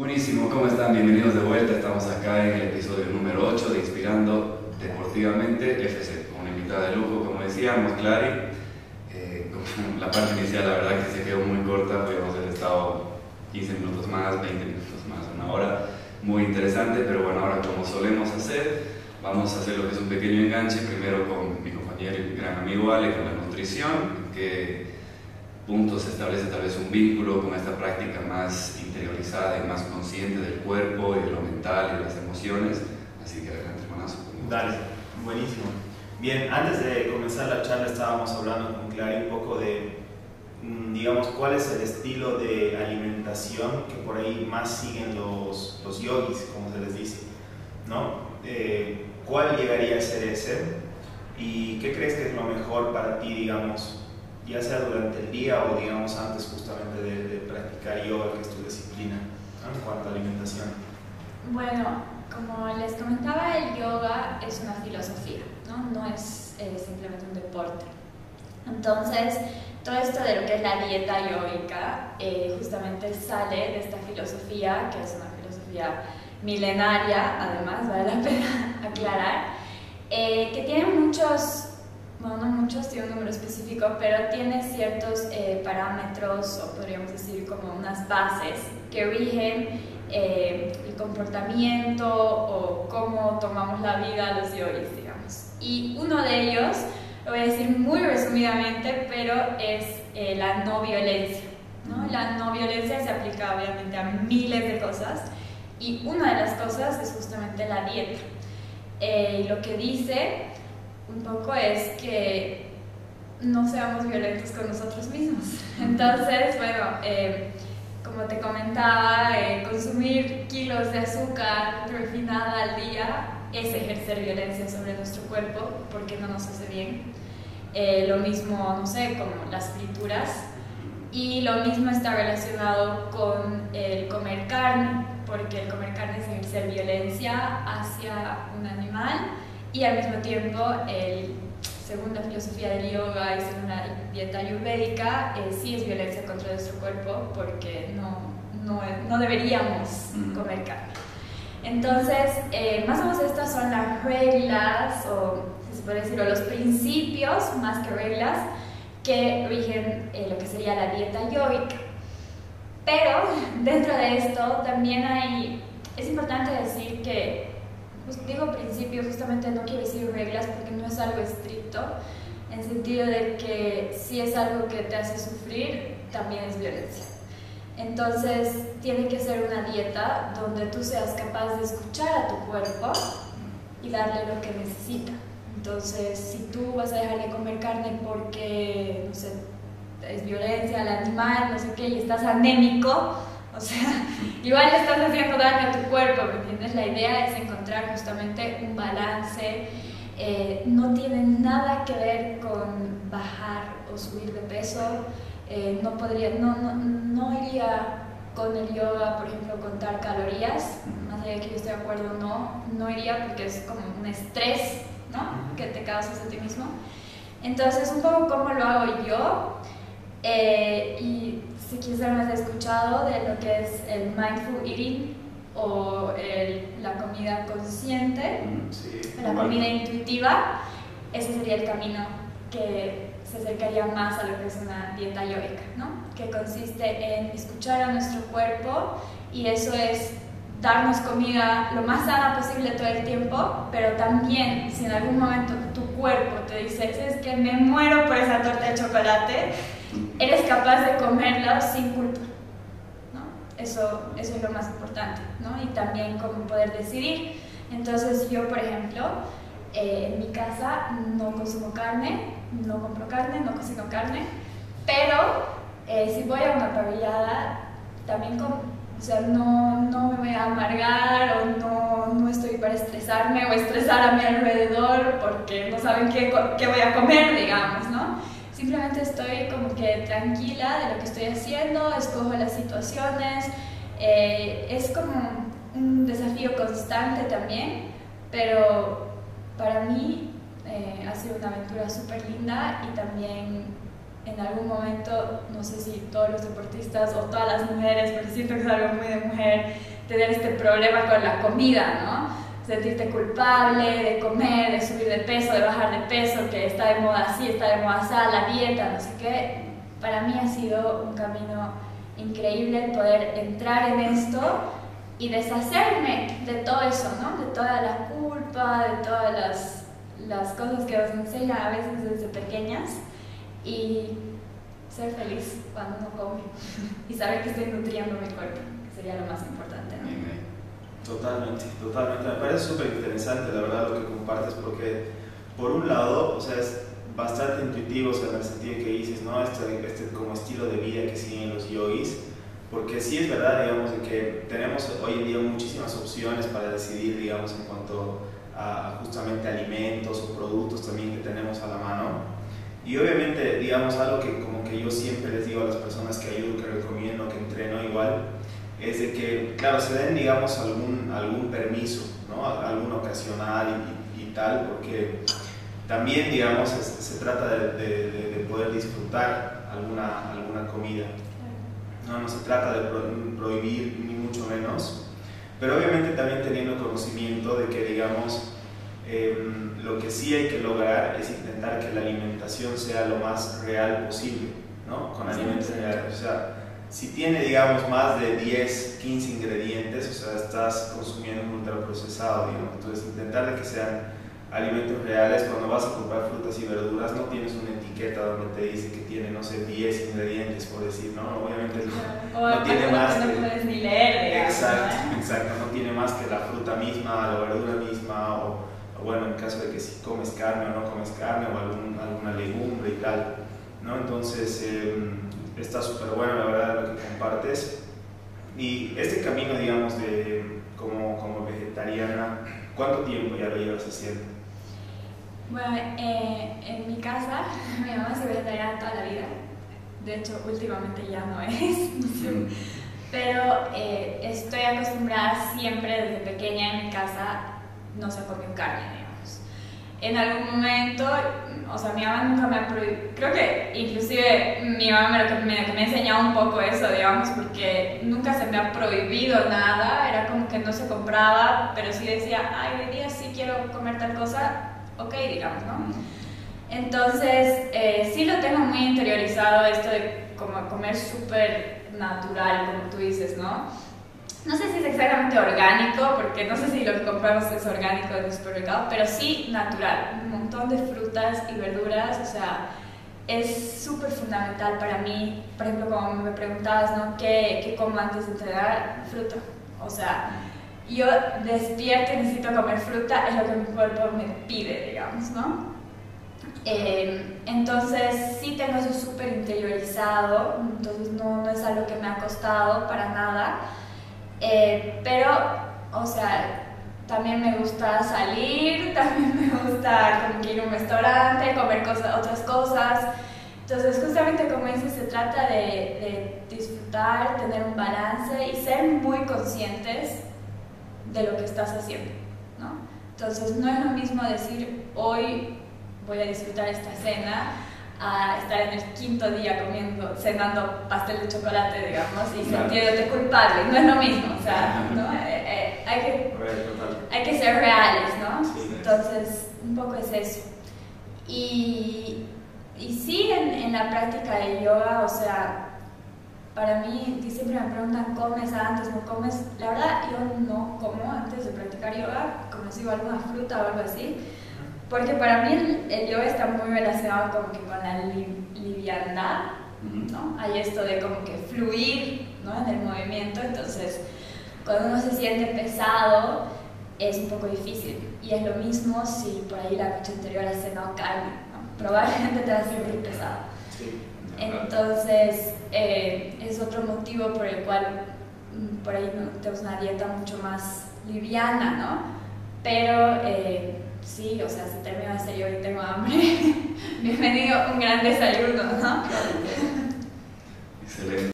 Buenísimo, ¿cómo están? Bienvenidos de vuelta. Estamos acá en el episodio número 8 de Inspirando Deportivamente FC, con una invitada de lujo, como decíamos, Clary. Eh, la parte inicial, la verdad que se quedó muy corta, podemos haber estado 15 minutos más, 20 minutos más, una hora. Muy interesante, pero bueno, ahora como solemos hacer, vamos a hacer lo que es un pequeño enganche, primero con mi compañero y gran amigo Ale, con la nutrición, que puntos se establece tal vez un vínculo con esta práctica más interiorizada y más consciente del cuerpo y de lo mental y de las emociones. Así que adelante, hermanazo. Dale, buenísimo. Bien, antes de comenzar la charla estábamos hablando con Clary un poco de, mm, digamos, cuál es el estilo de alimentación que por ahí más siguen los, los yogis, como se les dice, ¿no? Eh, ¿Cuál llegaría a ser ese? ¿Y qué crees que es lo mejor para ti, digamos, ya sea durante el día o digamos antes justamente de, practicar yoga, que es tu disciplina, en cuanto a alimentación? Bueno, como les comentaba, el yoga es una filosofía, no, no es eh, simplemente un deporte. Entonces, todo esto de lo que es la dieta yoica eh, justamente sale de esta filosofía, que es una filosofía milenaria, además, vale la pena aclarar, eh, que tiene muchos bueno, no muchos, tiene un número específico, pero tiene ciertos eh, parámetros o podríamos decir como unas bases que rigen eh, el comportamiento o cómo tomamos la vida los yogis, digamos. Y uno de ellos, lo voy a decir muy resumidamente, pero es eh, la no violencia. ¿no? La no violencia se aplica obviamente a miles de cosas y una de las cosas es justamente la dieta. lo que dice un poco es que no seamos violentos con nosotros mismos. Entonces, bueno, eh, como te comentaba, eh, consumir kilos de azúcar refinada al día es ejercer violencia sobre nuestro cuerpo porque no nos hace bien. Eh, lo mismo, no sé, como las frituras. Y lo mismo está relacionado con el comer carne, porque el comer carne es ejercer violencia hacia un animal y al mismo tiempo, el, según la filosofía del yoga y según la dieta ayurvédica, eh, sí es violencia contra nuestro cuerpo porque no, no, no deberíamos comer carne. Entonces, eh, más o menos estas son las reglas, o se puede decir, los principios, más que reglas, que rigen eh, lo que sería la dieta yogica. Pero dentro de esto también hay, es importante decir que pues, digo principio, justamente no quiero decir reglas porque no es algo estricto, en sentido de que si es algo que te hace sufrir, también es violencia. Entonces, tiene que ser una dieta donde tú seas capaz de escuchar a tu cuerpo y darle lo que necesita. Entonces, si tú vas a dejar de comer carne porque, no sé, es violencia al animal, no sé qué, y estás anémico, o sea, igual le estás haciendo daño a tu cuerpo, ¿me entiendes? La idea es encontrar justamente un balance. Eh, no tiene nada que ver con bajar o subir de peso. Eh, no podría, no, no, no, iría con el yoga, por ejemplo, contar calorías, más allá de que yo esté de acuerdo no, no iría porque es como un estrés, ¿no? Que te causas a ti mismo. Entonces, un poco cómo lo hago yo. Eh, y si quizás no has escuchado de lo que es el mindful eating o la comida consciente, mm, la comida intuitiva, ese sería el camino que se acercaría más a lo que es una dieta yoica, ¿no? que consiste en escuchar a nuestro cuerpo y eso es darnos comida lo más sana posible todo el tiempo, pero también si en algún momento tu cuerpo te dice, es que me muero por esa torta de chocolate, eres capaz de comerla sin culpa. Eso, eso es lo más importante. ¿no? Y también cómo poder decidir. Entonces yo, por ejemplo, eh, en mi casa no consumo carne, no compro carne, no cocino carne, pero eh, si voy a una parrillada, también como. O sea, no, no me voy a amargar o no, no, estoy para estresarme o estresar a mi alrededor porque no saben qué, qué voy a comer, digamos. Simplemente estoy como que tranquila de lo que estoy haciendo, escojo las situaciones. Eh, es como un desafío constante también, pero para mí eh, ha sido una aventura súper linda y también en algún momento, no sé si todos los deportistas o todas las mujeres, pero siento que es algo muy de mujer, tener este problema con la comida, ¿no? Sentirte culpable de comer, de subir de peso, de bajar de peso, que está de moda así, está de moda así, la dieta, no sé qué. Para mí ha sido un camino increíble poder entrar en esto y deshacerme de todo eso, ¿no? De toda la culpa, de todas las, las cosas que nos enseñan a veces desde pequeñas y ser feliz cuando uno come y saber que estoy nutriendo mi cuerpo, que sería lo más importante. ¿no? Totalmente, totalmente. Me parece súper interesante, la verdad, lo que compartes, porque por un lado, o sea, es bastante intuitivo, o sea, en el sentido que dices, ¿no? Este, este como estilo de vida que siguen los yogis, porque sí es verdad, digamos, que tenemos hoy en día muchísimas opciones para decidir, digamos, en cuanto a justamente alimentos o productos también que tenemos a la mano. Y obviamente, digamos, algo que como que yo siempre les digo a las personas que ayudo, que recomiendo, que entreno igual, es de que, claro, se den, digamos, algún, algún permiso, ¿no? Algún ocasional y, y tal, porque también, digamos, se, se trata de, de, de, poder disfrutar alguna, alguna comida. No, no se trata de prohibir ni mucho menos, pero obviamente también teniendo conocimiento de que, digamos, eh, lo que sí hay que lograr es intentar que la alimentación sea lo más real posible, ¿no? Con alimentos reales. O sea, si tiene, digamos, más de 10, 15 ingredientes, o sea, estás consumiendo un ultraprocesado, digamos. Entonces, intentar de que sean alimentos reales, cuando vas a comprar frutas y verduras, no tienes una etiqueta donde te dice que tiene, no sé, 10 ingredientes, por decir, ¿no? Obviamente no, no tiene más que... No puedes ni leer, Exacto, ¿no? exacto, no tiene más que la fruta misma, la verdura misma, o, o, bueno, en caso de que si comes carne o no comes carne, o algún, alguna legumbre y tal, ¿no? Entonces, eh, está súper bueno, la verdad, lo que compartes. Y este camino, digamos, de como, como vegetariana, ¿cuánto tiempo ya lo llevas haciendo? Bueno, eh, en mi casa, mi mamá se vegetariana toda la vida. De hecho, últimamente ya no es. Pero eh, estoy acostumbrada siempre desde pequeña en mi casa no se comió carne. En algún momento, o sea, mi mamá nunca me ha prohibido, creo que inclusive mi mamá me, me, me ha enseñado un poco eso, digamos, porque nunca se me ha prohibido nada, era como que no se compraba, pero sí decía, ay, hoy día sí quiero comer tal cosa, ok, digamos, ¿no? Entonces, eh, sí lo tengo muy interiorizado esto de como comer súper natural, como tú dices, ¿no? No sé si es exactamente orgánico, porque no sé si lo que compramos es orgánico en el supermercado, pero sí natural. Un montón de frutas y verduras, o sea, es súper fundamental para mí. Por ejemplo, como me preguntabas, ¿no? ¿Qué, qué como antes de entrenar? Fruta. O sea, yo despierto y necesito comer fruta, es lo que mi cuerpo me pide, digamos, ¿no? Eh, entonces sí tengo eso súper interiorizado, entonces no, no, es algo que me ha costado para nada, eh, pero, o sea, también me gusta salir, también me gusta como ir a un restaurante, comer cosas, otras cosas, entonces justamente como dices, se trata de, de disfrutar, tener un balance y ser muy conscientes de lo que estás haciendo, ¿no? Entonces no es lo mismo decir hoy voy a disfrutar esta cena a estar en el quinto día comiendo, cenando pastel de chocolate, digamos, y claro. sintiéndote culpable. No es lo mismo, o sea, ¿no? eh, eh, hay, que, hay que ser reales, ¿no? Sí, Entonces, un poco es eso. Y, y sí, en, en la práctica de yoga, o sea, para mí, siempre me preguntan, ¿comes antes, no comes? La verdad, yo no como antes de practicar yoga, como si alguna fruta o algo así, porque para mí el, el yoga está muy relacionado como que con la li, liviandad, ¿no? Hay esto de como que fluir, ¿no? En el movimiento, entonces cuando uno se siente pesado es un poco difícil. Y es lo mismo si por ahí la noche anterior has cenado carne, ¿no? Probablemente te vas a sentir pesado. Sí. Entonces, eh, es otro motivo por el cual mm, por ahí no tenemos una dieta mucho más liviana, ¿no? Pero eh, sí, o sea, si termino de serio y tengo hambre, bienvenido un gran desayuno, ¿no? Excelente.